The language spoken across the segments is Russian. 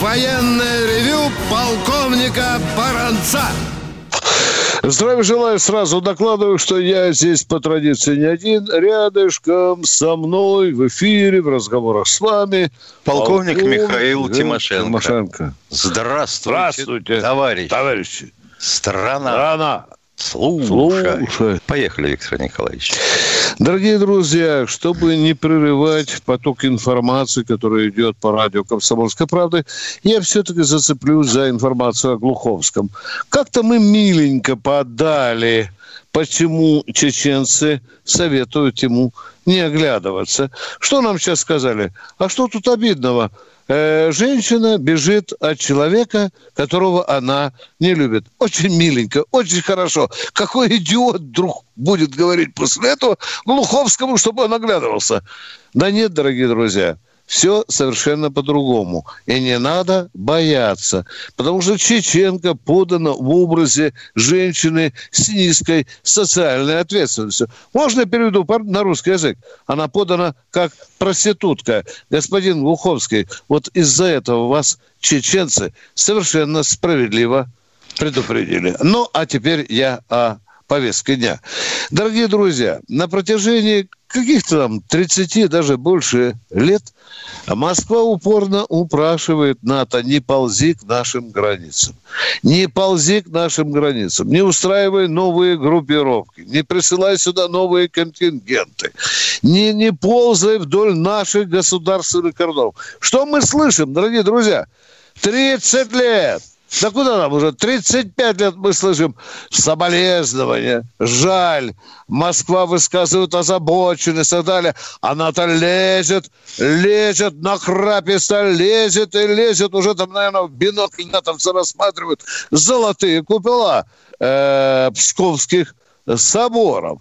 военное ревю полковника Баранца. Здравия желаю. Сразу докладываю, что я здесь по традиции не один. Рядышком со мной в эфире, в разговорах с вами. Полковник, полковник Михаил Тимошенко. Тимошенко. Здравствуйте, Здравствуйте, товарищ. товарищи. Страна. Рано. Слушай. Слушай. Поехали, Виктор Николаевич. Дорогие друзья, чтобы не прерывать поток информации, который идет по радио «Комсомольской правды», я все-таки зацеплюсь за информацию о Глуховском. Как-то мы миленько подали, почему чеченцы советуют ему не оглядываться. Что нам сейчас сказали? А что тут обидного? Э, женщина бежит от человека, которого она не любит. Очень миленько, очень хорошо. Какой идиот вдруг будет говорить после этого Глуховскому, чтобы он оглядывался? Да нет, дорогие друзья, все совершенно по-другому. И не надо бояться. Потому что Чеченко подана в образе женщины с низкой социальной ответственностью. Можно я переведу на русский язык? Она подана как проститутка. Господин Глуховский, вот из-за этого вас чеченцы совершенно справедливо предупредили. Ну, а теперь я о повестке дня. Дорогие друзья, на протяжении каких-то там 30, даже больше лет Москва упорно упрашивает НАТО, не ползи к нашим границам. Не ползи к нашим границам. Не устраивай новые группировки. Не присылай сюда новые контингенты. Не, не ползай вдоль наших государственных кордонов. Что мы слышим, дорогие друзья? 30 лет да куда нам уже? 35 лет мы слышим соболезнования, жаль. Москва высказывает озабоченность и так далее. Она-то лезет, лезет, нахраписто лезет и лезет. Уже там, наверное, в бинокль натовцы рассматривают золотые купола э, псковских соборов.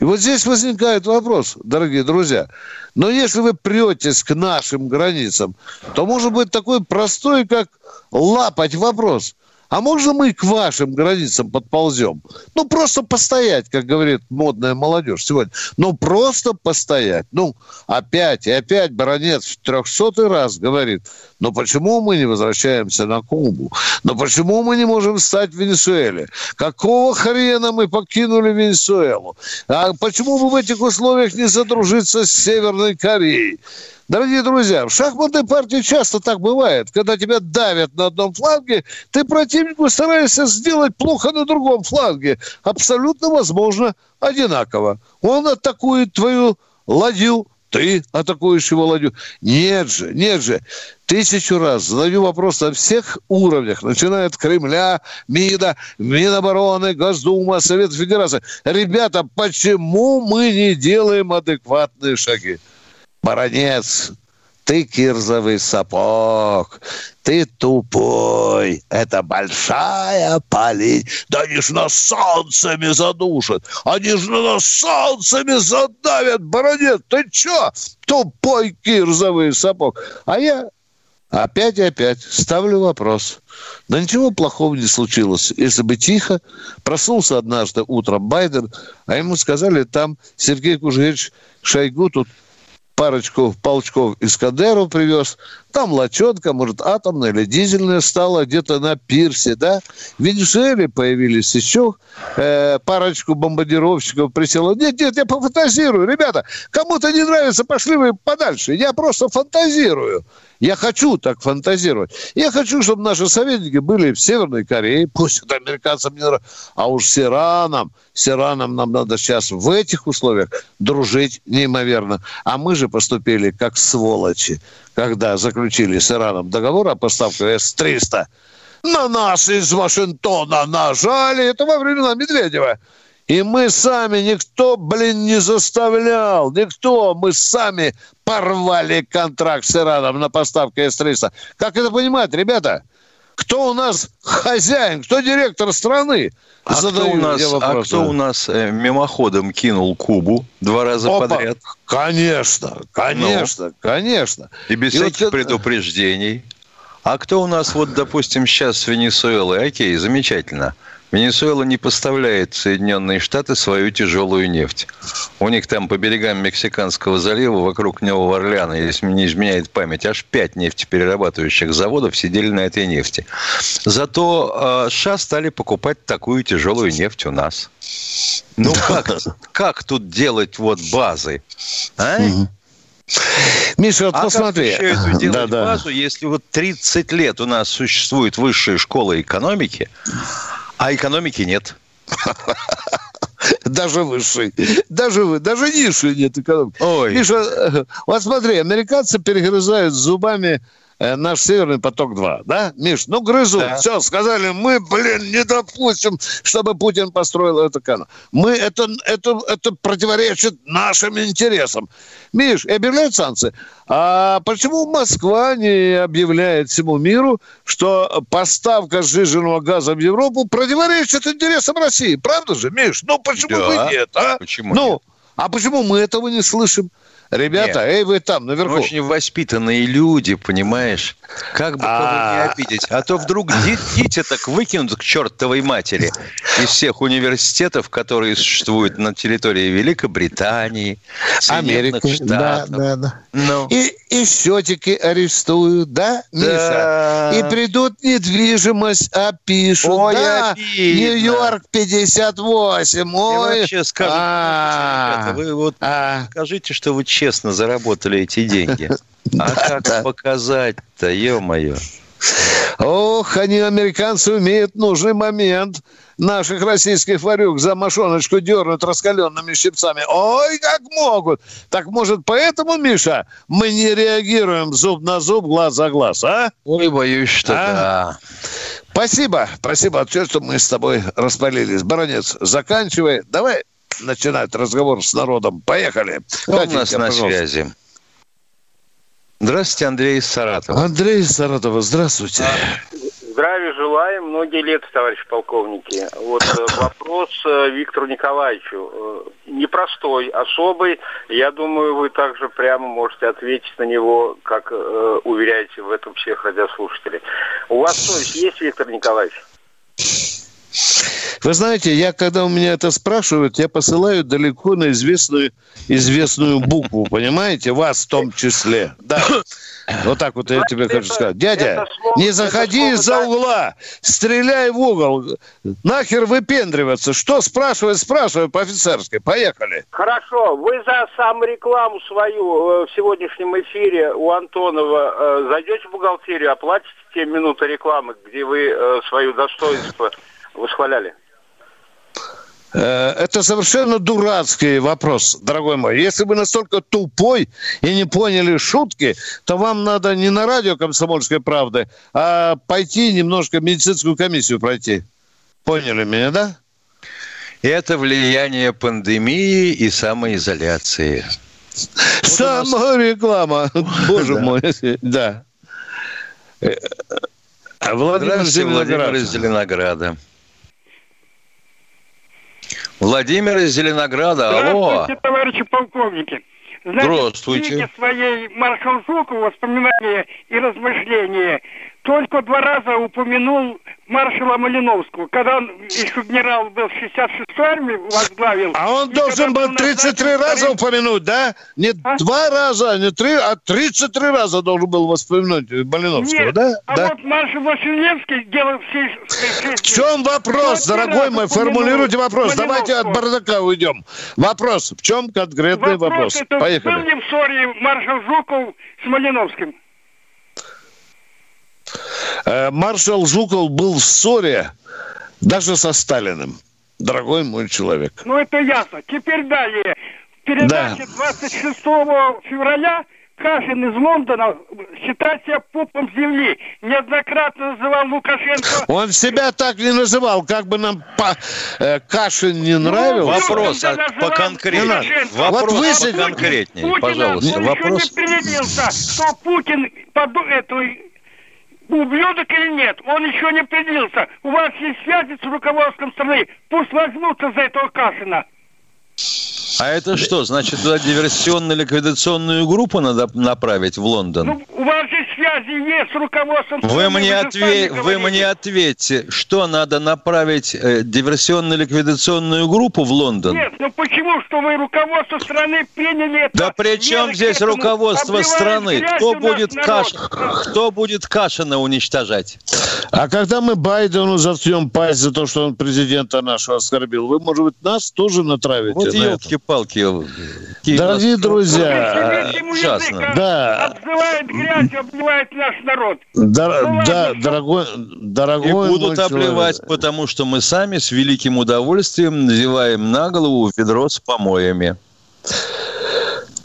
И вот здесь возникает вопрос, дорогие друзья. Но если вы претесь к нашим границам, то может быть такой простой, как лапать вопрос. А можно мы к вашим границам подползем? Ну, просто постоять, как говорит модная молодежь сегодня. Ну, просто постоять. Ну, опять и опять баронец в трехсотый раз говорит, ну, почему мы не возвращаемся на Кубу? Ну, почему мы не можем стать в Венесуэле? Какого хрена мы покинули Венесуэлу? А почему бы в этих условиях не задружиться с Северной Кореей? Дорогие друзья, в шахматной партии часто так бывает. Когда тебя давят на одном фланге, ты противнику стараешься сделать плохо на другом фланге. Абсолютно возможно одинаково. Он атакует твою ладью, ты атакуешь его ладью. Нет же, нет же. Тысячу раз задаю вопрос на всех уровнях, начиная от Кремля, МИДа, Минобороны, Госдума, Совет Федерации. Ребята, почему мы не делаем адекватные шаги? Баронец, ты кирзовый сапог, ты тупой. Это большая полить. Да они ж нас солнцами задушат. Они ж нас солнцами задавят. Баронец, ты чё? Тупой кирзовый сапог. А я опять и опять ставлю вопрос. Да ничего плохого не случилось. Если бы тихо, проснулся однажды утром Байден, а ему сказали, там Сергей Кужевич Шойгу тут парочку полчков Искандеру привез. Там лочонка, может, атомная или дизельная стала где-то на пирсе, да. В Венесуэле появились еще э, парочку бомбардировщиков присело. Нет, нет, я пофантазирую. Ребята, кому-то не нравится, пошли вы подальше. Я просто фантазирую. Я хочу так фантазировать. Я хочу, чтобы наши советники были в Северной Корее, пусть это американцам не нравится, а уж с Ираном, с Ираном нам надо сейчас в этих условиях дружить неимоверно. А мы же поступили как сволочи, когда заключили с Ираном договор о поставке С-300. На нас из Вашингтона нажали. Это во времена Медведева. И мы сами, никто, блин, не заставлял, никто, мы сами порвали контракт с Ираном на поставку С-300. Как это понимать, ребята? Кто у нас хозяин, кто директор страны? А кто, у нас, а кто у нас э, мимоходом кинул Кубу два раза Опа. подряд? Конечно, конечно, ну, конечно. И без и всяких вот предупреждений. А кто у нас, вот, допустим, сейчас с Венесуэлой? Окей, замечательно. Венесуэла не поставляет в Соединенные Штаты свою тяжелую нефть. У них там по берегам Мексиканского залива, вокруг Нового Орлеана, если не изменяет память, аж пять нефтеперерабатывающих заводов сидели на этой нефти. Зато э, США стали покупать такую тяжелую нефть у нас. Ну как, как тут делать вот базы? А? Миша, вот а посмотри. Как еще эту делать да, базу, да. если вот 30 лет у нас существует высшая школа экономики, а экономики нет. Даже высшей. Даже вы, даже низшей нет экономики. Ой. Миша, вот смотри, американцы перегрызают зубами Э, наш Северный поток-2, да, Миш? Ну, грызут. Да. Все, сказали, мы, блин, не допустим, чтобы Путин построил эту канал. Мы, это, это, это противоречит нашим интересам. Миш, и объявляют санкции. А почему Москва не объявляет всему миру, что поставка сжиженного газа в Европу противоречит интересам России? Правда же, Миш? Ну, почему да. бы нет, а? Почему ну, нет? А почему мы этого не слышим? Ребята, Нет. эй, вы там, наверху. Очень воспитанные люди, понимаешь? Как бы кого не а. обидеть. А то вдруг дети так выкинут к чертовой матери из всех университетов, которые существуют на территории Великобритании, Америки. Да, да, да. Ну. И, и счетики арестуют, да, Миша? И придут недвижимость, опишут. Ой, да, Нью-Йорк 58. Ой. И вообще скажите, а. вы вот а. скажите, что вы честно заработали эти деньги. А как показать-то, ё-моё? Ох, они, американцы, умеют нужный момент наших российских варюк за мошоночку дернуть раскаленными щипцами. Ой, как могут! Так, может, поэтому, Миша, мы не реагируем зуб на зуб, глаз за глаз, а? Ой, боюсь, что а? да. Спасибо, спасибо. Все, что мы с тобой распалились. Баронец, заканчивай. Давай начинать разговор с народом. Поехали. Кто у нас на пожалуйста. связи? Здравствуйте, Андрей из Саратова. Андрей из Саратова, здравствуйте. Здравия желаем, многие лет, товарищ полковники. Вот э, вопрос э, Виктору Николаевичу. Э, непростой, особый. Я думаю, вы также прямо можете ответить на него, как уверяете в этом всех радиослушателей. У вас совесть есть, Виктор Николаевич? Вы знаете, я, когда у меня это спрашивают, я посылаю далеко на известную, известную букву, понимаете? Вас в том числе. Да. Вот так вот я тебе хочу сказать. Дядя, не заходи из-за угла, стреляй в угол. Нахер выпендриваться. Что спрашивать, спрашивай по-офицерски. Поехали. Хорошо. Вы за саму рекламу свою э, в сегодняшнем эфире у Антонова э, зайдете в бухгалтерию, оплатите те минуты рекламы, где вы э, свое достоинство восхваляли? Э, это совершенно дурацкий вопрос, дорогой мой. Если вы настолько тупой и не поняли шутки, то вам надо не на радио «Комсомольской правды», а пойти немножко медицинскую комиссию пройти. Поняли меня, да? Это влияние пандемии и самоизоляции. Самореклама. Боже мой. Да. Э, Владимир Зеленоград. Зеленограда. Владимир из Зеленограда. Алло. Здравствуйте, товарищи полковники. Значит, Здравствуйте. В своей маршал Жуков воспоминания и размышления только два раза упомянул маршала Малиновского, когда он еще генерал был в 66-й армии возглавил. А он должен был 33 раза упомянуть, да? Не а? два раза, не три, а 33 раза должен был воспомянуть Малиновского, Нет, да? а да? вот маршал Василевский делал все... В чем вопрос, дорогой мой? Формулируйте вопрос. Давайте от бардака уйдем. Вопрос. В чем конкретный вопрос? вопрос? Это Поехали. Был ли в ссоре маршал Жуков с Малиновским? Э, маршал Жуков был в ссоре даже со Сталиным. Дорогой мой человек. Ну, это ясно. Теперь далее. Передача да. 26 февраля Кашин из Лондона считает себя пупом земли. Неоднократно называл Лукашенко... Он себя так не называл, как бы нам по, э, Кашин не ну, нравился. Вопрос а, по конкретнее. Вопрос вот вы конкретнее, Путина пожалуйста. Вопрос... еще не привиделся, что Путин под эту ублюдок или нет, он еще не определился. У вас есть связи с руководством страны, пусть возьмутся за этого Кашина. А это что, значит, туда диверсионно-ликвидационную группу надо направить в Лондон? Ну, связи есть с руководством. Вы мне, отве... вы мне ответьте, что надо направить э, диверсионно-ликвидационную группу в Лондон? Нет, ну почему, что вы руководство страны приняли это? Да при чем здесь руководство страны? Кто будет, Каш... Кто будет Кашина уничтожать? А когда мы Байдену заткнем пасть за то, что он президента нашего оскорбил, вы, может быть, нас тоже натравите вот на это? палки Дорогие друзья, ужасно. Да. Обзывает грязь, обливает наш народ. Да, ну, да дорогой, дорогой И будут обливать, человек. потому что мы сами с великим удовольствием надеваем на голову ведро с помоями.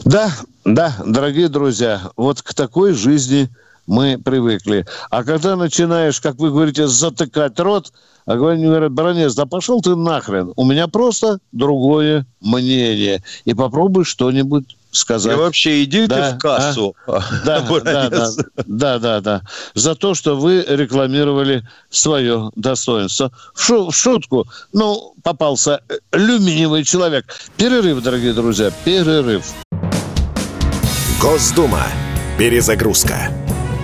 Да, да, дорогие друзья, вот к такой жизни мы привыкли. А когда начинаешь, как вы говорите, затыкать рот, а говорят, говорят, баронец, да пошел ты нахрен. У меня просто другое мнение. И попробуй что-нибудь сказать. И вообще иди да, ты в кассу. А? Да, да, да, да, да, да. За то, что вы рекламировали свое достоинство. В, шу, в шутку, ну, попался люминиевый человек. Перерыв, дорогие друзья, перерыв. Госдума. Перезагрузка.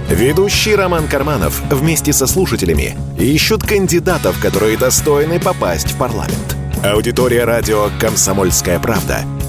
Ведущий Роман Карманов вместе со слушателями ищут кандидатов, которые достойны попасть в парламент. Аудитория радио «Комсомольская правда» —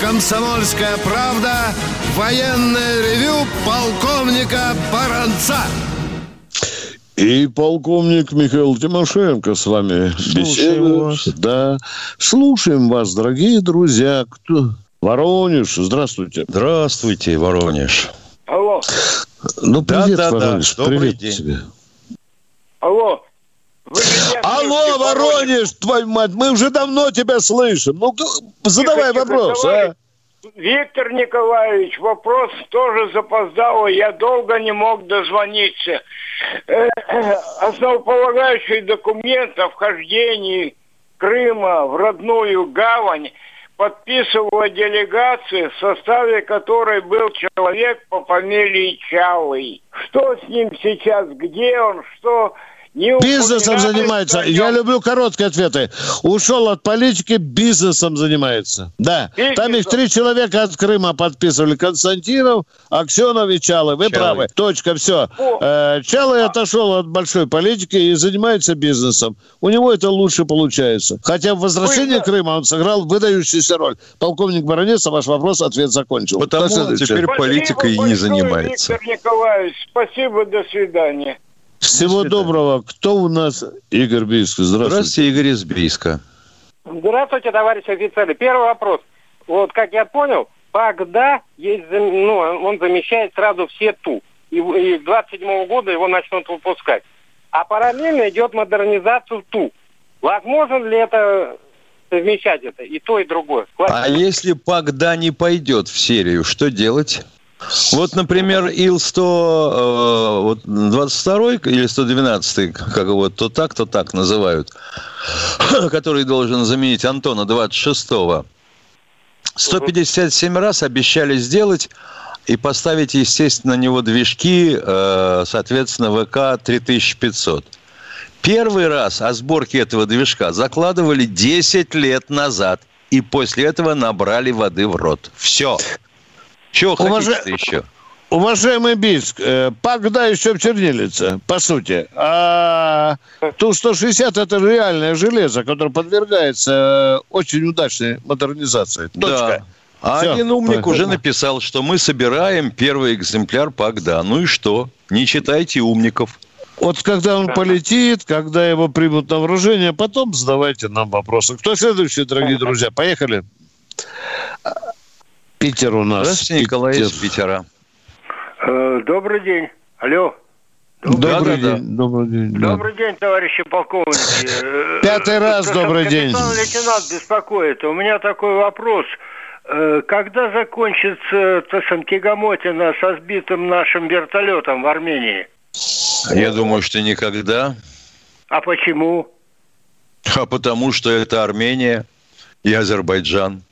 «Комсомольская правда» Военное ревю полковника Баранца. И полковник Михаил Тимошенко с вами беседует. Да. Слушаем вас, дорогие друзья. Кто? Воронеж, здравствуйте. Здравствуйте, Воронеж. Алло. Ну, привет, да, да, Воронеж. Да. Привет день. тебе. Алло. Алло, Воронеж, твою мать, мы уже давно тебя слышим. Ну, задавай тихо, вопрос, тихо, а. Виктор Николаевич, вопрос тоже запоздал, я долго не мог дозвониться. Э, основополагающий документ о вхождении Крыма в родную гавань подписывала делегация, в составе которой был человек по фамилии Чалый. Что с ним сейчас, где он, что не бизнесом занимается. Я люблю короткие ответы. Ушел от политики, бизнесом занимается. Да. Бизнесом. Там их три человека от Крыма подписывали. Константинов, Аксенов и Чалы. Вы Чалы. правы. Точка, все. Э, Чалы а. отошел от большой политики и занимается бизнесом. У него это лучше получается. Хотя в возвращении Вы, Крыма он сыграл выдающуюся роль. Полковник Баранец, ваш вопрос, ответ закончил. Потому теперь политикой и не занимается. Виктор Николаевич, спасибо, до свидания. Всего доброго. Кто у нас? Игорь Бийск. Здравствуйте. Здравствуйте, Игорь из Бийска. Здравствуйте, товарищ офицеры. Первый вопрос. Вот как я понял, Пагда есть, ну, он замещает сразу все ТУ. И, и 27 года его начнут выпускать. А параллельно идет модернизация ТУ. Возможно ли это совмещать это, и то, и другое? А если Пагда не пойдет в серию, что делать? Вот, например, Ил-100, вот 22 или 112, как его то так, то так называют, который должен заменить Антона 26-го. 157 раз обещали сделать и поставить, естественно, на него движки, э, соответственно, ВК 3500. Первый раз о сборке этого движка закладывали 10 лет назад. И после этого набрали воды в рот. Все. Чего Уваж... хотите еще? Уважаемый Бийск, э, когда еще в чернилице, по сути. А Ту-160 это реальное железо, которое подвергается э, очень удачной модернизации. Точка. Да. А Все. один умник уже написал, что мы собираем первый экземпляр Пагда. Ну и что? Не читайте умников. Вот когда он полетит, когда его примут на вооружение, потом задавайте нам вопросы. Кто следующий, дорогие друзья? Поехали. Питер у нас. Здравствуйте, Николай Питер. из Питера. Э, добрый день. Алло. Добрый, да, день. Да. Добрый день. Добрый день, товарищи полковники. Э, Пятый раз То, добрый день. лейтенант беспокоит. У меня такой вопрос. Э, когда закончится то сам Тягомотина со сбитым нашим вертолетом в Армении? Я думаю, что никогда. А почему? А потому что это Армения и Азербайджан.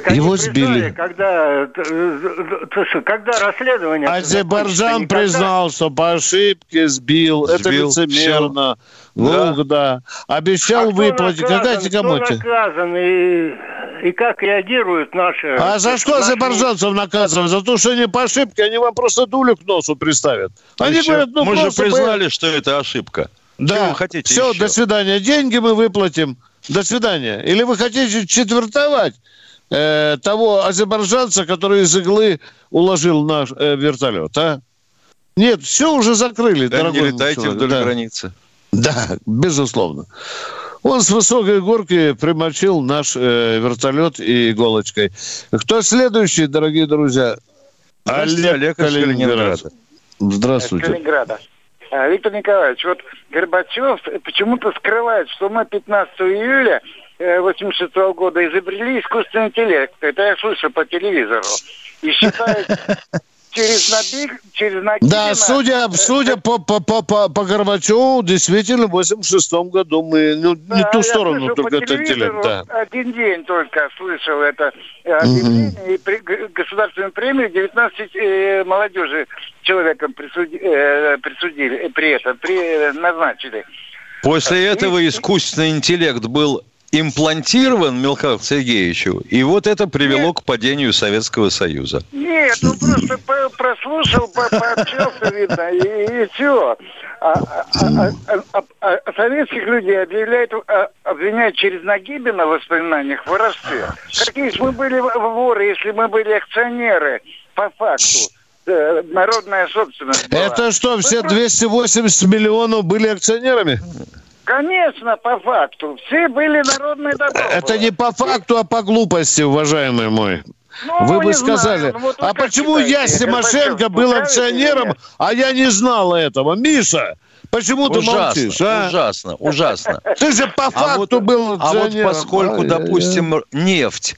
Так Его сбили. Когда, э, когда расследование... Азербайджан признал, что по ошибке сбил. сбил. Это лицемерно. Глух, да. Обещал а выплатить. Какая тягомотия? наказан и, и как реагируют наши... А за что наши... азербайджанцев наказывают? За то, что они по ошибке, они вам просто дулю к носу приставят. Они Еще. говорят, ну Мы же признали, что это ошибка. Да. Чего вы хотите Все, еще? до свидания. Деньги мы выплатим. До свидания. Или вы хотите четвертовать? Э, того азербайджанца, который из иглы уложил наш э, вертолет, а? Нет, все уже закрыли, да, дорогой не летайте человек. вдоль да. границы. Да, безусловно. Он с высокой горки примочил наш э, вертолет и иголочкой. Кто следующий, дорогие друзья? Олег, Олег Калининград. Здравствуйте. Калининграда. А, Виктор Николаевич, вот Горбачев почему-то скрывает, что мы 15 июля 86 -го года изобрели искусственный интеллект. Это я слышу по телевизору. И считает через Набиг, через Нагибина... Да, судя, судя по, по, по, по, по Горбачеву, действительно, в 86 году мы ну, да, не ту сторону только этот интеллект. Да. Один день только слышал это объявление, угу. и при, государственную премию 19 э, молодежи человеком присуди, э, присудили, при этом, при, э, назначили. После этого искусственный интеллект был имплантирован Михаилу Сергеевичу, и вот это привело Нет. к падению Советского Союза. Нет, он просто прослушал, пообщался, видно, и, и все. А, а, а, а, советских людей объявляют, обвиняют через Нагибина в воспоминаниях в воровстве. Какие же мы были воры, если мы были акционеры по факту? Э, народная собственность. Была. Это что, все 280 миллионов были акционерами? Конечно, по факту. Все были народные добро. Это не по факту, а по глупости, уважаемый мой. Ну, Вы бы сказали, ну, вот а почему считаете, я, Тимошенко, был акционером, а я не знал этого? Миша, почему ужасно, ты молчишь? А? Ужасно, ужасно. Ты же по факту а вот, был акционером. А вот поскольку, а, допустим, я... нефть,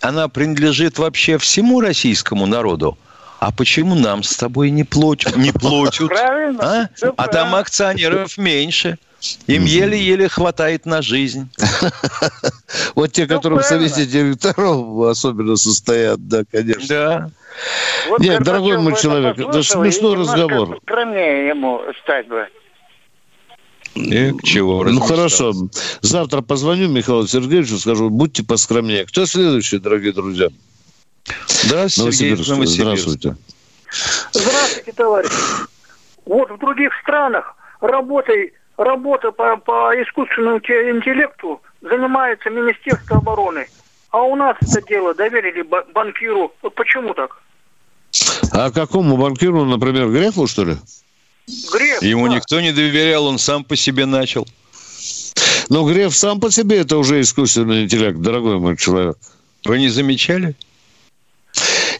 она принадлежит вообще всему российскому народу, а почему нам с тобой не платят? Не платят? Правильно. А? а там акционеров меньше. Им еле-еле хватает на жизнь. Вот те, которые в совете директоров особенно состоят, да, конечно. Да. Нет, дорогой мой человек, это смешной разговор. Скромнее ему стать бы. И к чего? Ну хорошо. Завтра позвоню Михаилу Сергеевичу, скажу, будьте поскромнее. Кто следующий, дорогие друзья? Здравствуйте, Сергей Здравствуйте. Здравствуйте, товарищ. Вот в других странах работой работа по, по искусственному интеллекту занимается Министерство обороны. А у нас это дело доверили банкиру. Вот почему так? А какому банкиру, например, Грефу, что ли? Греф, Ему да. никто не доверял, он сам по себе начал. Но Греф сам по себе это уже искусственный интеллект, дорогой мой человек. Вы не замечали?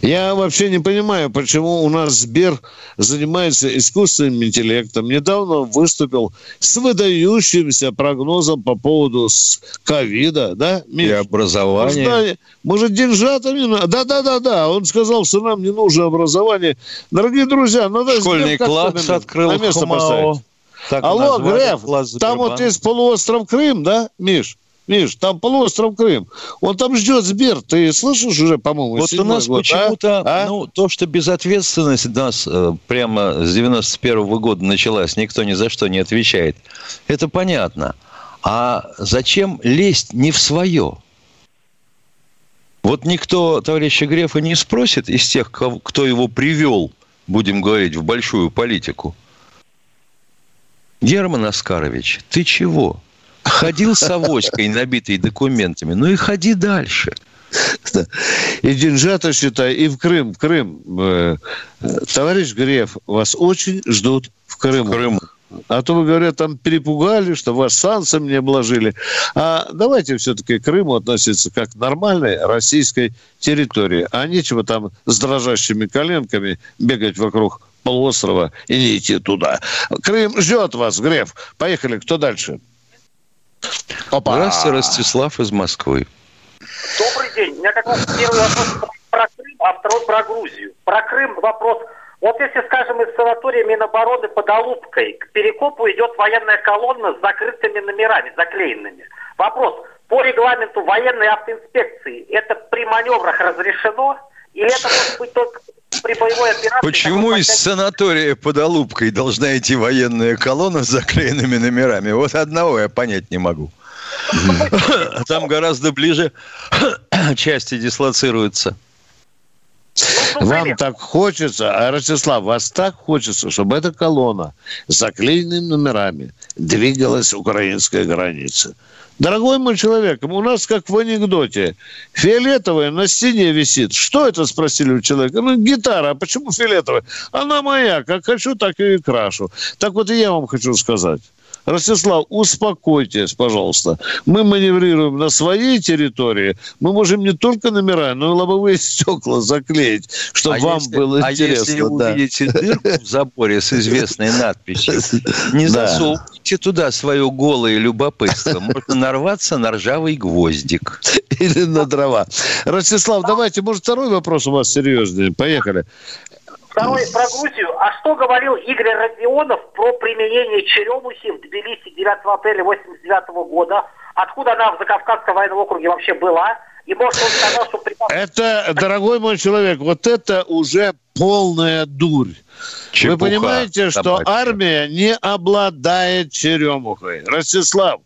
Я вообще не понимаю, почему у нас Сбер занимается искусственным интеллектом. Недавно выступил с выдающимся прогнозом по поводу ковида, да, Миш? И образования. Может, может деньжатами? Да-да-да-да. Он сказал, что нам не нужно образование. Дорогие друзья, надо Школьный класс открыл на место поставить. Алло, Греф, там вот есть полуостров Крым, да, Миш? Видишь, там полуостров Крым. Он там ждет Сбер. Ты слышишь уже, по-моему, Вот у нас а? почему-то, а? ну, то, что безответственность у нас э, прямо с 91 -го года началась, никто ни за что не отвечает, это понятно. А зачем лезть не в свое? Вот никто товарища Грефа не спросит из тех, кто его привел, будем говорить, в большую политику. Герман Оскарович, ты чего? Ходил с авоськой, набитой документами. Ну и ходи дальше. И деньжата, считай, и в Крым. Крым. Э, товарищ Греф, вас очень ждут в Крыму. В Крыму. А то вы, говорят, там перепугали, что вас санкциями не обложили. А давайте все-таки к Крыму относиться как к нормальной российской территории. А нечего там с дрожащими коленками бегать вокруг полуострова и не идти туда. Крым ждет вас, Греф. Поехали, кто дальше? Опа. Здравствуйте, Ростислав из Москвы. Добрый день. У меня как раз первый вопрос про Крым, а второй про Грузию. Про Крым вопрос – вот если, скажем, из санатория Минобороны под Алупкой к Перекопу идет военная колонна с закрытыми номерами, заклеенными. Вопрос, по регламенту военной автоинспекции это при маневрах разрешено? Или это может быть только при боевой операции? Почему из санатория под Алупкой должна идти военная колонна с заклеенными номерами? Вот одного я понять не могу. Там гораздо ближе части дислоцируются. Вам так хочется, а Ростислав, вас так хочется, чтобы эта колонна с заклеенными номерами двигалась украинская граница. Дорогой мой человек, у нас как в анекдоте. Фиолетовая на стене висит. Что это, спросили у человека? Ну, гитара. А почему фиолетовая? Она моя. Как хочу, так и крашу. Так вот и я вам хочу сказать. Ростислав, успокойтесь, пожалуйста. Мы маневрируем на своей территории. Мы можем не только номера, но и лобовые стекла заклеить, чтобы а вам если, было а интересно. А если да. увидите дырку в заборе с известной надписью, не засовывайте туда свое голое любопытство. Можно нарваться на ржавый гвоздик. Или на дрова. Ростислав, давайте, может, второй вопрос у вас серьезный. Поехали. Второй про Грузию. А что говорил Игорь Родионов про применение черемухи в Тбилиси 9 апреля 89 года? Откуда она в Закавказском военном округе вообще была? И может он сказал, что... Это, дорогой мой человек, вот это уже полная дурь. Чепуха, Вы понимаете, что собачья. армия не обладает черемухой. Ростислав,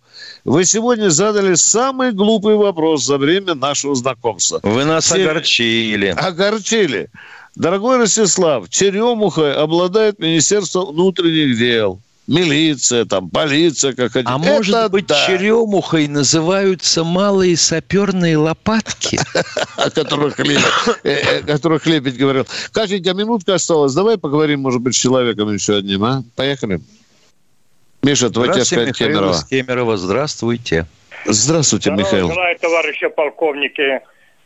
вы сегодня задали самый глупый вопрос за время нашего знакомства. Вы нас Все... огорчили. Огорчили. Дорогой Ростислав, черемухой обладает Министерство внутренних дел милиция, там, полиция, как хотите. А Это может быть, да. черемухой называются малые саперные лопатки? О которых Лебедь говорил. Катенька, минутка осталась. Давай поговорим, может быть, с человеком еще одним, а? Поехали. Миша, твой Здравствуйте, Михаил Кемерово. Здравствуйте. Здравствуйте, Михаил. Здравствуйте, товарищи полковники.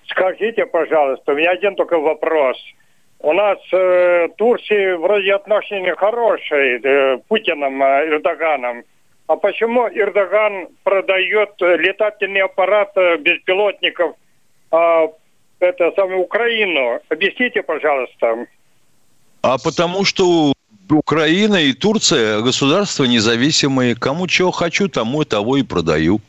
Скажите, пожалуйста, у меня один только вопрос – у нас э, Турции вроде отношения хорошие э, Путиным, э, Эрдоганом. А почему Эрдоган продает э, летательный аппарат э, беспилотников э, это самую Украину? Объясните, пожалуйста. А потому что Украина и Турция государства независимые. Кому чего хочу, тому и того и продаю.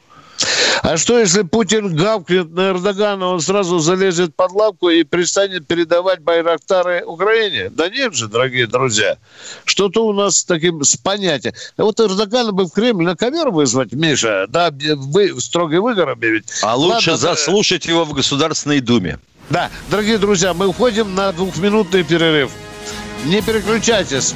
А что, если Путин гавкнет на Эрдогана, он сразу залезет под лапку и перестанет передавать Байрактары Украине? Да нет же, дорогие друзья. Что-то у нас с таким с понятием. Вот Эрдогана бы в Кремль на ковер вызвать, Миша, да, вы строгий выгор объявить. А лучше Ладно, заслушать его в Государственной Думе. Да, дорогие друзья, мы уходим на двухминутный перерыв. Не переключайтесь.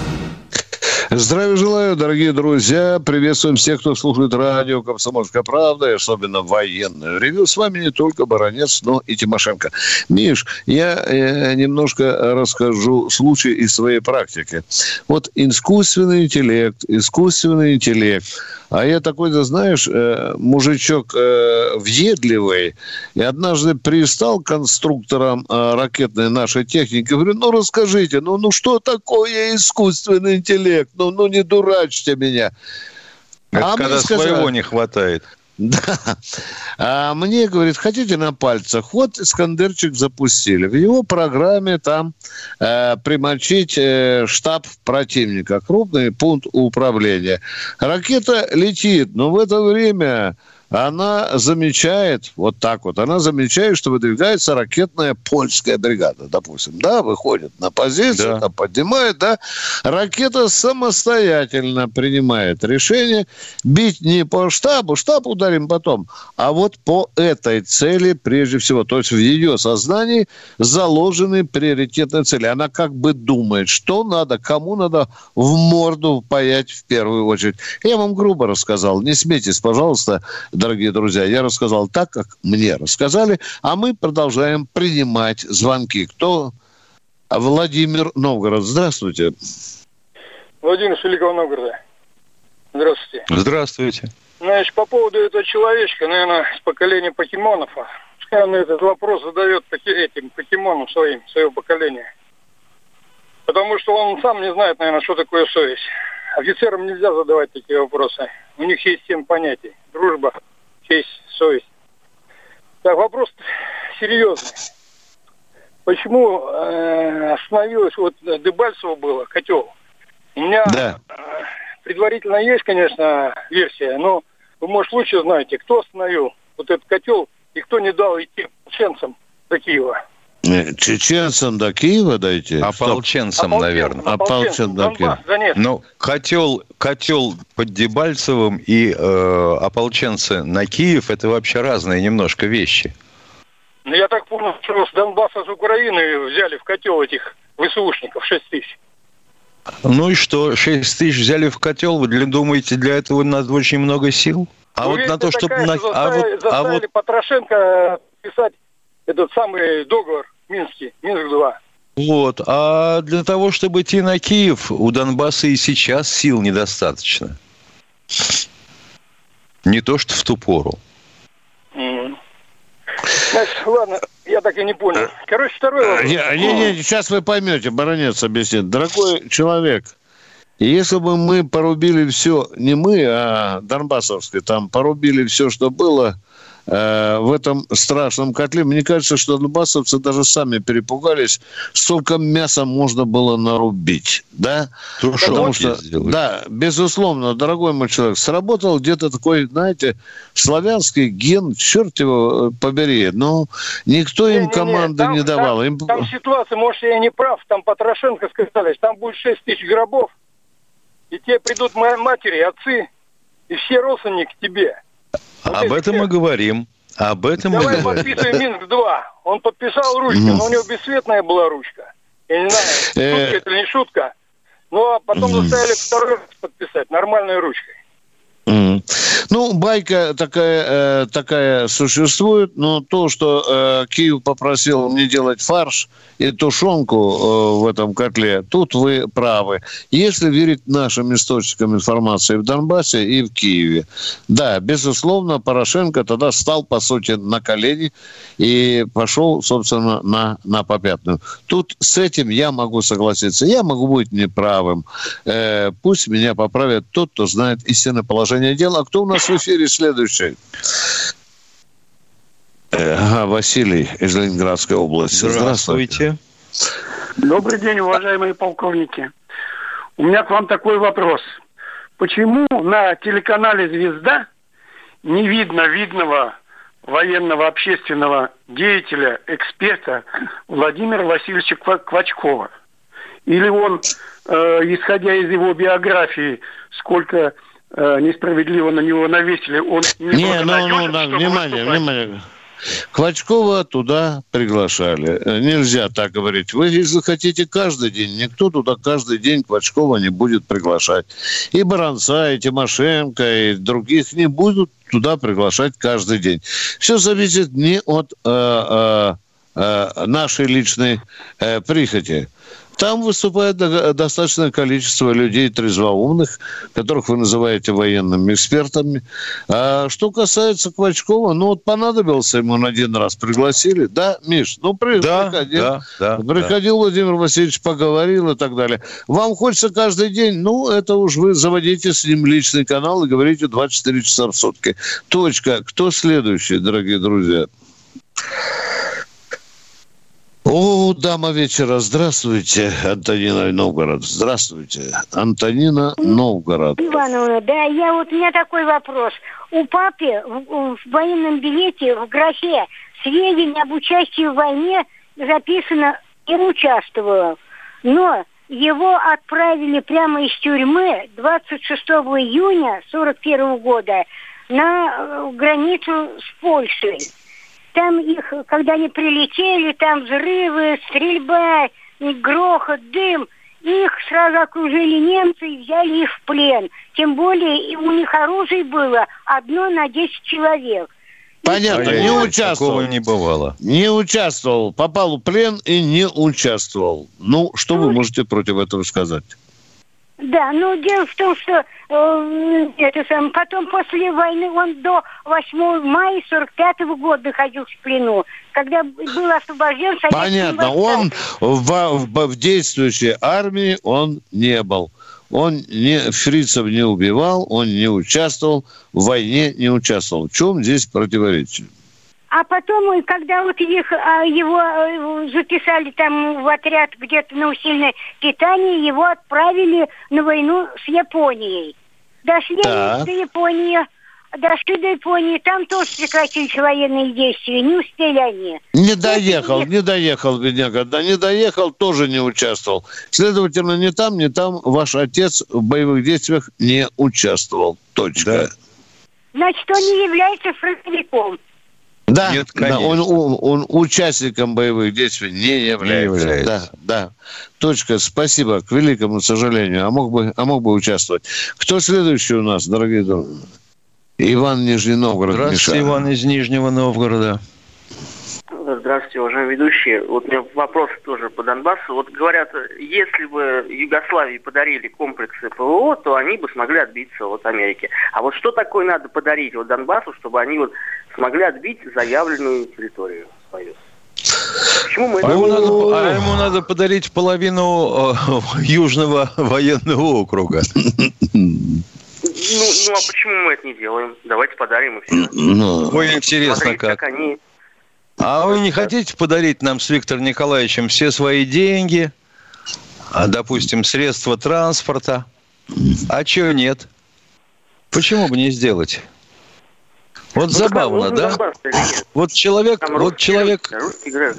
Здравия желаю, дорогие друзья. Приветствуем всех, кто слушает радио «Комсомольская правда», и особенно военное ревю. С вами не только Баранец, но и Тимошенко. Миш, я э, немножко расскажу случай из своей практики. Вот искусственный интеллект, искусственный интеллект – а я такой-то, знаешь, э, мужичок э, въедливый. И однажды пристал конструкторам э, ракетной нашей техники. Говорю, ну расскажите, ну, ну что такое искусственный интеллект? Ну, ну не дурачьте меня. Это а когда сказали, своего не хватает. Да. А мне, говорит, хотите на пальцах? Вот Искандерчик запустили. В его программе там э, примочить э, штаб противника, крупный пункт управления. Ракета летит, но в это время она замечает, вот так вот, она замечает, что выдвигается ракетная польская бригада, допустим, да, выходит на позицию, да. там поднимает, да, ракета самостоятельно принимает решение бить не по штабу, штаб ударим потом, а вот по этой цели прежде всего, то есть в ее сознании заложены приоритетные цели. Она как бы думает, что надо, кому надо в морду паять в первую очередь. Я вам грубо рассказал, не смейтесь, пожалуйста, дорогие друзья. Я рассказал так, как мне рассказали, а мы продолжаем принимать звонки. Кто? Владимир Новгород. Здравствуйте. Владимир с Великого Новгорода. Здравствуйте. Здравствуйте. Значит, по поводу этого человечка, наверное, с поколения покемонов, постоянно этот вопрос задает этим покемонам своим, своего поколения. Потому что он сам не знает, наверное, что такое совесть. Офицерам нельзя задавать такие вопросы. У них есть семь понятий. Дружба, честь, совесть. Так, вопрос серьезный. Почему э, остановилось, вот Дебальцево было, котел? У меня да. э, предварительно есть, конечно, версия, но вы, может, лучше знаете, кто остановил вот этот котел и кто не дал идти чеченцам до Киева. Э, чеченцам до Киева дойти? Ополченцам, Ополчен, наверное. Ополченцам до Киева. Ну, котел, котел под Дебальцевым и э, ополченцы на Киев – это вообще разные немножко вещи. Ну, я так понял, что с Донбасса, с Украины взяли в котел этих ВСУшников 6 тысяч. Ну и что, 6 тысяч взяли в котел? Вы для, думаете, для этого надо очень много сил? А ну, вот на то, чтобы... На... Заставили, а вот, а вот... Потрошенко писать этот самый договор Минский, Минск-2. Вот. А для того, чтобы идти на Киев, у Донбасса и сейчас сил недостаточно. Не то, что в ту пору. Mm. Значит, ладно, я так и не понял. Короче, второй вопрос. Не, не, не, сейчас вы поймете, баронец объяснит. Дорогой человек, если бы мы порубили все, не мы, а Донбассовские, там порубили все, что было, Э, в этом страшном котле. Мне кажется, что донбассовцы даже сами перепугались, сколько мяса можно было нарубить, да? То Потому что, сделать. да, безусловно, дорогой мой человек, сработал где-то такой, знаете, славянский ген, черт его побери, но никто не, им не, команды не, там, не давал. Там, им... там ситуация, может, я не прав, там Потрошенко сказали, там будет 6 тысяч гробов, и тебе придут матери, отцы, и все родственники тебе. Вот Об этом мы говорим. Об этом Давай мы говорим. подписываем Минск-2. Он подписал ручку, но у него бесцветная была ручка. Я не знаю, э. шутка это или не шутка. Ну, а потом заставили второй раз подписать нормальной ручкой. Ну, байка такая, э, такая существует, но то, что э, Киев попросил не делать фарш и тушенку э, в этом котле, тут вы правы. Если верить нашим источникам информации в Донбассе и в Киеве, да, безусловно, Порошенко тогда стал, по сути, на колени и пошел, собственно, на, на попятную. Тут с этим я могу согласиться. Я могу быть неправым. Пусть меня поправят тот, кто знает истинное положение дела. А кто у нас в эфире следующий? Э, ага, Василий из Ленинградской области. Здравствуйте. Добрый день, уважаемые полковники. У меня к вам такой вопрос. Почему на телеканале «Звезда» не видно видного военного общественного деятеля, эксперта Владимира Васильевича Квачкова? Или он, э, исходя из его биографии, сколько несправедливо на него навесили, он не, не ну, ну, да, внимание, внимание. Квачкова туда приглашали. Нельзя так говорить. Вы, если хотите каждый день, никто туда каждый день Квачкова не будет приглашать. И Баранца, и Тимошенко, и других не будут туда приглашать каждый день. Все зависит не от э, э, э, нашей личной э, прихоти. Там выступает достаточное количество людей трезвоумных, которых вы называете военными экспертами. А что касается Квачкова, ну вот понадобился ему на один раз, пригласили. Да, Миш? Ну, при, да, приходил, да, да, приходил да. Владимир Васильевич, поговорил и так далее. Вам хочется каждый день? Ну, это уж вы заводите с ним личный канал и говорите 24 часа в сутки. Точка. Кто следующий, дорогие друзья? О, дама вечера, здравствуйте, Антонина Новгород. Здравствуйте, Антонина Новгород. Ивановна, да, я вот, у меня такой вопрос. У папы в, в военном билете в графе сведения об участии в войне записано и участвовал. Но его отправили прямо из тюрьмы 26 июня 41 года на э, границу с Польшей. Там их, когда они прилетели, там взрывы, стрельба, грохот, дым. Их сразу окружили немцы и взяли их в плен. Тем более и у них оружие было одно на 10 человек. Понятно, не участвовал. Такого не бывало. Не участвовал. Попал в плен и не участвовал. Ну, что ну, вы можете против этого сказать? Да, но дело в том, что э, это сам, потом после войны он до 8 мая 45 -го года находился в плену, когда был освобожден Понятно, он в, в, в действующей армии он не был. Он не, фрицев не убивал, он не участвовал, в войне не участвовал. В чем здесь противоречие? А потом, когда вот их, а, его э, записали там в отряд где-то на усиленное питание, его отправили на войну с Японией. Дошли так. до Японии, дошли до Японии, там тоже прекратились военные действия, не успели они. Не доехал, не доехал, бедняга, да не доехал, тоже не участвовал. Следовательно, ни там, ни там ваш отец в боевых действиях не участвовал. Точка. Да. Значит, он не является фронтовиком. Да, Нет, да он, он, он участником боевых действий не является. Не является. Да, да. Точка. Спасибо. К великому сожалению. А мог бы, а мог бы участвовать. Кто следующий у нас, дорогие друзья? Иван Нижний Новгород. Здравствуйте, Миша. Иван из Нижнего Новгорода. Здравствуйте, уважаемые ведущие. Вот у меня вопрос тоже по Донбассу. Вот говорят, если бы Югославии подарили комплексы ПВО, то они бы смогли отбиться от Америки. А вот что такое надо подарить вот Донбассу, чтобы они вот смогли отбить заявленную территорию свою? Почему мы... А ему, надо, а ему надо подарить половину э, Южного военного округа. Ну, ну, а почему мы это не делаем? Давайте подарим и все. Ну, Ой, интересно Смотрите, как. как они а вы не хотите подарить нам с Виктором Николаевичем все свои деньги, а, допустим, средства транспорта? А чего нет? Почему бы не сделать? Вот ну, забавно, ну, да? Вот человек, Там вот человек,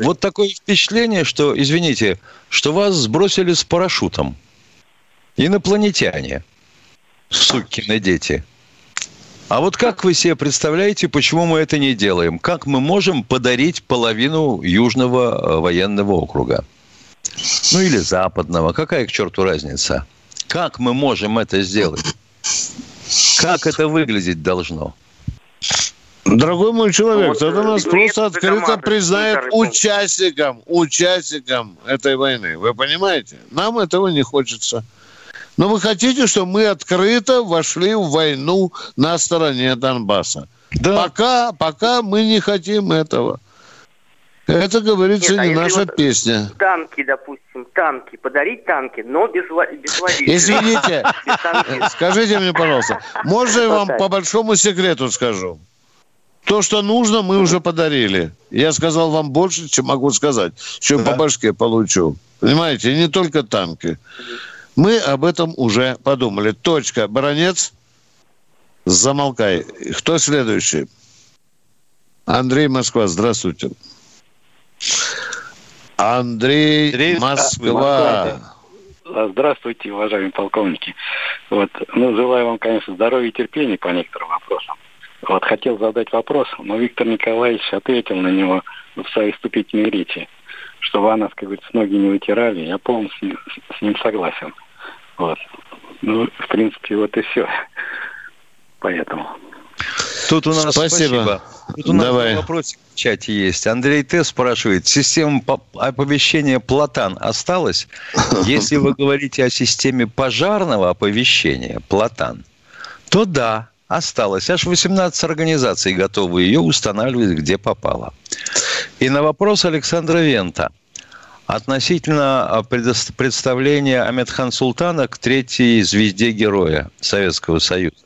вот такое впечатление, что, извините, что вас сбросили с парашютом. Инопланетяне, сукины дети. А вот как вы себе представляете, почему мы это не делаем? Как мы можем подарить половину Южного э, военного округа? Ну или Западного. Какая к черту разница? Как мы можем это сделать? Как это выглядеть должно? Дорогой мой человек, вот, тогда нас просто открыто признает участником, участником этой войны. Вы понимаете? Нам этого не хочется. Но вы хотите, чтобы мы открыто вошли в войну на стороне Донбасса? Да. Пока, пока мы не хотим этого. Это, говорится, Нет, а не наша вот песня. Танки, допустим, танки, подарить танки, но без, без водителя. Извините, скажите мне, пожалуйста, можно я вам по большому секрету скажу? То, что нужно, мы уже подарили. Я сказал вам больше, чем могу сказать. Чем по башке получу. Понимаете, не только танки. Мы об этом уже подумали. Точка. Баронец, замолкай. Кто следующий? Андрей Москва, здравствуйте. Андрей, Андрей Москва. Здравствуйте, уважаемые полковники. Вот, ну, желаю вам, конечно, здоровья и терпения по некоторым вопросам. Вот хотел задать вопрос, но Виктор Николаевич ответил на него в своей вступительной речи, что вы нас, как говорится, ноги не вытирали. Я полностью с ним согласен. Вот. Ну, в принципе, вот и все. Поэтому. Тут у нас спасибо. спасибо. Тут у нас Давай. вопрос в чате есть. Андрей Т. спрашивает, система оповещения Платан осталась? Если вы говорите о системе пожарного оповещения Платан, то да, осталось. Аж 18 организаций готовы ее устанавливать, где попало. И на вопрос Александра Вента относительно а, представления Амедхан Султана к третьей звезде героя Советского Союза.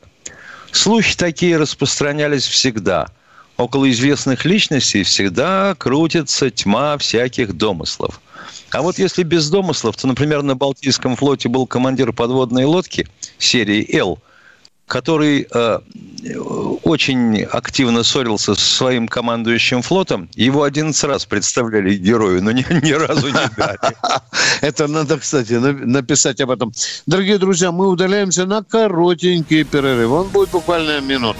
Слухи такие распространялись всегда. Около известных личностей всегда крутится тьма всяких домыслов. А вот если без домыслов, то, например, на Балтийском флоте был командир подводной лодки серии «Л», который э, очень активно ссорился со своим командующим флотом. Его 11 раз представляли герою, но ни, ни разу не дали. Это надо, кстати, написать об этом. Дорогие друзья, мы удаляемся на коротенький перерыв. Он будет буквально минуту.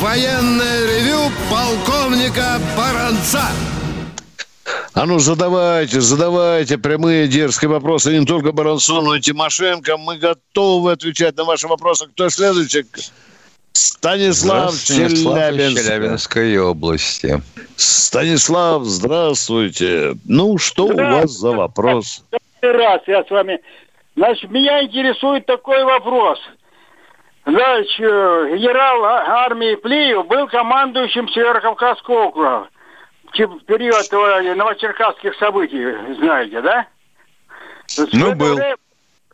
военное ревю полковника Баранца. А ну, задавайте, задавайте прямые дерзкие вопросы не только Баранцу, но и Тимошенко. Мы готовы отвечать на ваши вопросы. Кто следующий? Станислав, Челябинск. Челябинской области. Станислав, здравствуйте. Ну, что у вас за вопрос? Раз я с вами. Значит, меня интересует такой вопрос – Значит, генерал а, армии Плиев был командующим Северо-Кавказского округа в период новочеркасских событий, знаете, да? Ну, в был. Время,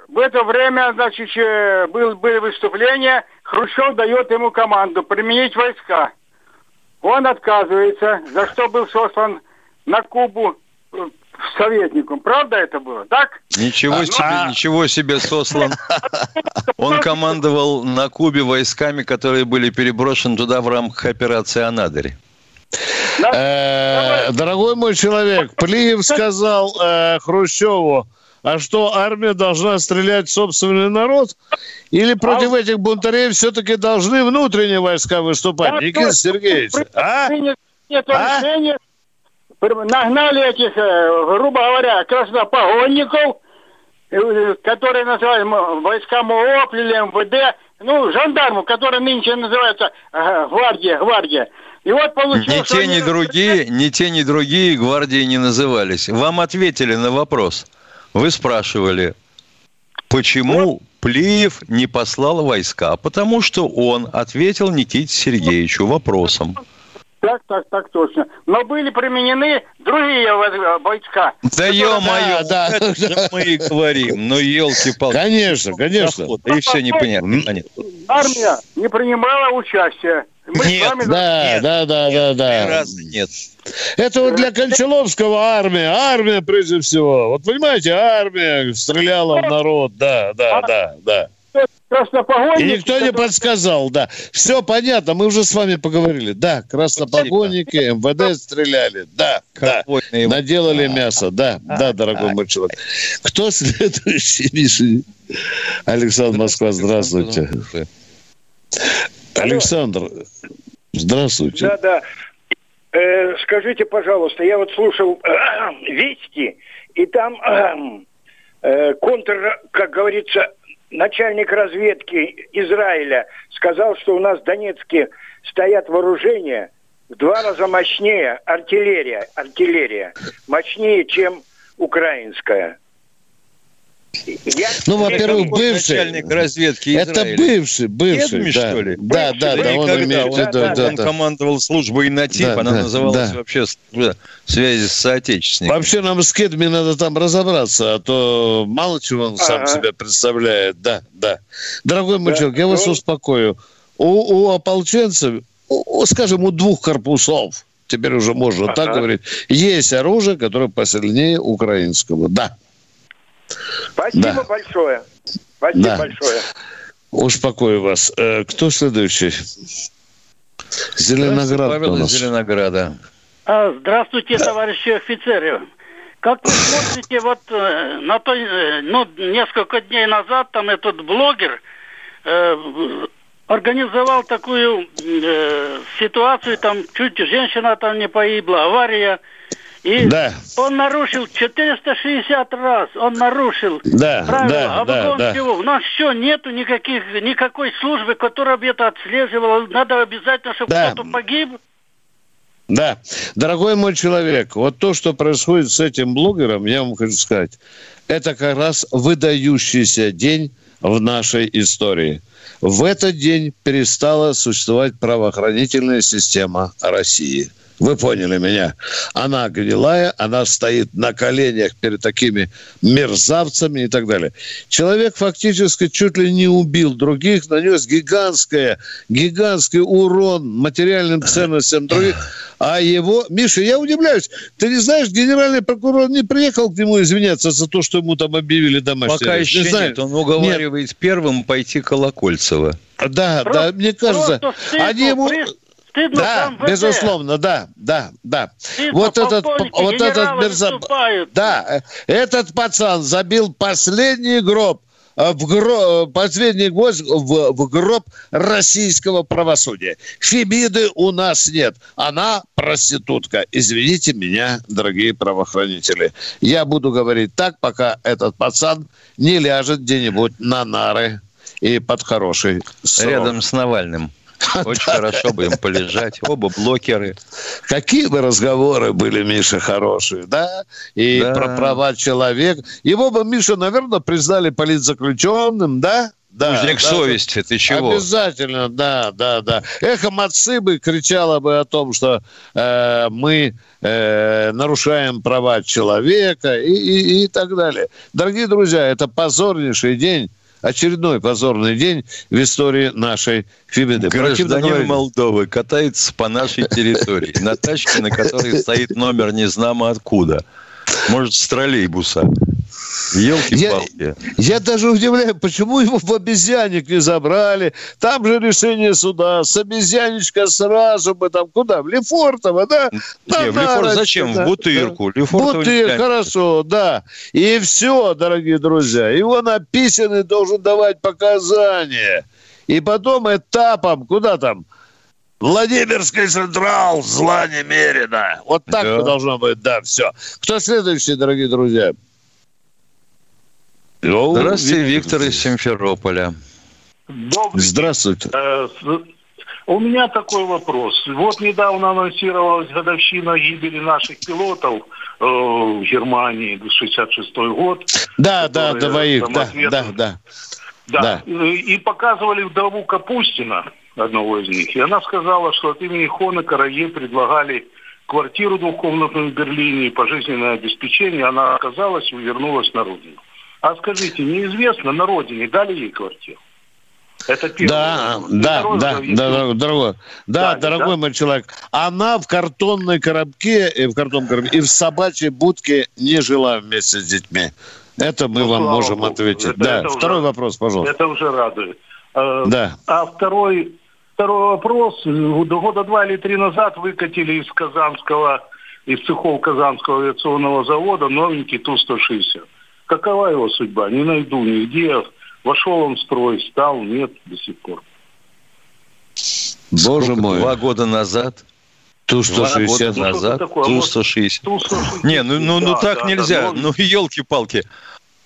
в это время, значит, был, были выступления, Хрущев дает ему команду применить войска. Он отказывается, за что был сослан на Кубу э, советником. Правда это было, так? Ничего а, себе, а... ничего себе сослан. Он командовал на Кубе войсками, которые были переброшены туда в рамках операции «Анадырь». Э, дорогой мой человек, Плиев сказал э, Хрущеву, а что, армия должна стрелять в собственный народ? Или против а... этих бунтарей все-таки должны внутренние войска выступать? Никита Сергеевич, а? Нет а? Нагнали этих, э, грубо говоря, краснопогонников, э, которые называют войска МООП или МВД, ну, жандарму, которые нынче называются э, гвардия, гвардия. И вот получилось... Ни те, ни другие, ни те, ни другие гвардии не назывались. Вам ответили на вопрос. Вы спрашивали, почему Плиев не послал войска? Потому что он ответил Никите Сергеевичу вопросом. Так, так, так точно. Но были применены другие войска. Да ё-моё, да, это же мы и говорим. Ну, елки-палки. Конечно, конечно. И все непонятно. Армия не принимала участия. Мы нет, да, нет, да, да, да, да. Раз нет. Это вот для Кончаловского армия. Армия прежде всего. Вот понимаете, армия стреляла в народ. Да, да, да, да. И никто не подсказал, да. Все понятно, мы уже с вами поговорили. Да, краснопогонники, МВД стреляли. Да, да. Наделали мясо. Да, да, дорогой мой человек. Кто следующий, Миша? Александр Москва, здравствуйте. Александр, здравствуйте. Да, да. Э, скажите, пожалуйста, я вот слушал э, Вести, и там э, э контр, как говорится, начальник разведки Израиля сказал, что у нас в Донецке стоят вооружения в два раза мощнее артиллерия, артиллерия, мощнее, чем украинская. Я... Ну, во-первых, бывший. Начальник разведки Израиля. Это бывший, бывший. Кедми, да. что ли? Да, бывший, да, да, да. Он, имеет, он, да, да, да, он да. командовал службой НАТИП, да, она да, называлась да. вообще связи с соотечественниками. Вообще нам с Кедми надо там разобраться, а то мало чего он сам ага. себя представляет. Да, да. Дорогой да, я вас успокою. У, у ополченцев, у, скажем, у двух корпусов, теперь уже можно ага. так говорить, есть оружие, которое посильнее украинского. Да. Спасибо да. большое. Спасибо да. большое. Успокою вас. Кто следующий? Зеленоград Павел у нас. из Зеленограда. А, здравствуйте, товарищи офицеры. Как вы смотрите вот э, на то, э, ну, несколько дней назад там этот блогер э, организовал такую э, ситуацию, там чуть женщина там не погибла, авария. И да. он нарушил 460 раз, он нарушил да, правила. Да, а да, да. чего? У нас что, нету никаких, никакой службы, которая бы это отслеживала. Надо обязательно, чтобы да. кто-то погиб. Да. Дорогой мой человек, вот то, что происходит с этим блогером, я вам хочу сказать, это как раз выдающийся день в нашей истории. В этот день перестала существовать правоохранительная система России – вы поняли меня. Она гнилая, она стоит на коленях перед такими мерзавцами и так далее. Человек фактически чуть ли не убил других, нанес гигантское, гигантский урон материальным ценностям других. А его... Миша, я удивляюсь. Ты не знаешь, генеральный прокурор не приехал к нему извиняться за то, что ему там объявили домашний Пока арест. еще не нет. Он уговаривает нет. первым пойти Колокольцева. Да, просто, да, мне кажется, они ему... Стыдно да, безусловно, да, да, да. Стыдно, вот этот, вот этот мерзав... Да, этот пацан забил последний гроб в гроб, последний гвоздь в, в гроб российского правосудия. Фемиды у нас нет. Она проститутка. Извините меня, дорогие правоохранители. Я буду говорить так, пока этот пацан не ляжет где-нибудь на нары и под хороший срок. Рядом с Навальным. Очень хорошо бы им полежать. Оба блокеры. Какие бы разговоры были, Миша, хорошие, да? И да. про права человека. Его бы, Миша, наверное, признали политзаключенным, да? Да, Узник да, совести, ты чего? Обязательно, да, да, да. Эхо Мацибы кричало бы о том, что э, мы э, нарушаем права человека и, и, и так далее. Дорогие друзья, это позорнейший день очередной позорный день в истории нашей Фибиды. Гражданин Молдовы катается по нашей территории на тачке, на которой стоит номер не знамо откуда. Может, с троллейбуса. Елки-палки. Я, я даже удивляю, почему его в обезьянник не забрали. Там же решение суда. С обезьянничка сразу бы там куда? В Лефортово, да? Не, в Лефорт зачем? Да. В Бутырку. Лефортово Бутыр, хорошо, да. И все, дорогие друзья. Его написанный должен давать показания. И потом этапом, куда там? Владимирский Централ, зла немерено. Вот так да. должно быть, да, все. Кто следующий, дорогие друзья? Здравствуйте, Виктор из Симферополя. Добрый Здравствуйте. Э, у меня такой вопрос. Вот недавно анонсировалась годовщина гибели наших пилотов э, в Германии, 66-й год. Да, да, двоих, да, да, да. Да. да. И показывали вдову Капустина, одного из них. И она сказала, что от имени Хонекера ей предлагали квартиру двухкомнатную в Берлине и пожизненное обеспечение. Она отказалась и вернулась на родину. А скажите, неизвестно, на родине дали ей квартиру? Это первое. Да, да, да, да, дорогой, да, да, дорогой да? мой человек. Она в картонной коробке, и в картонном коробке, и в собачьей будке не жила вместе с детьми. Это мы ну, вам можем Богу. ответить. Это, да, это второй уже, вопрос, пожалуйста. Это уже радует. А, да. А второй, второй вопрос. Года два или три назад выкатили из Казанского, из цехов Казанского авиационного завода новенький Ту-160. Какова его судьба? Не найду нигде. Вошел он в строй, стал, нет до сих пор. Боже Сколько, мой. Два года назад? Ту-160 года назад? Ту-160. Не, ну, ну, ну так да, нельзя. Да, ну, елки-палки.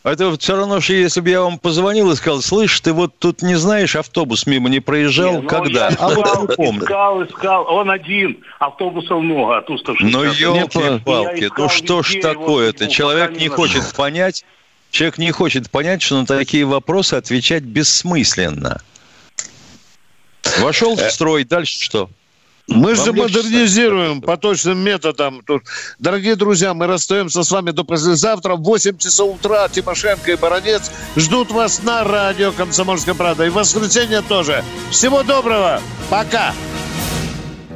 Это все равно, что если бы я вам позвонил и сказал, слышь, ты вот тут не знаешь, автобус мимо не проезжал, не, ну, когда? Я а искал, вот искал, искал, он один, автобусов много, а тут 160. Ну, елки-палки, ну что ж такое-то? Человек не хочет понять, Человек не хочет понять, что на такие вопросы отвечать бессмысленно. Вошел в строй, дальше что? Мы Вам же модернизируем по точным методам. Тут, дорогие друзья, мы расстаемся с вами до послезавтра. В 8 часов утра Тимошенко и Баранец ждут вас на радио «Комсомольская правда». И в воскресенье тоже. Всего доброго. Пока.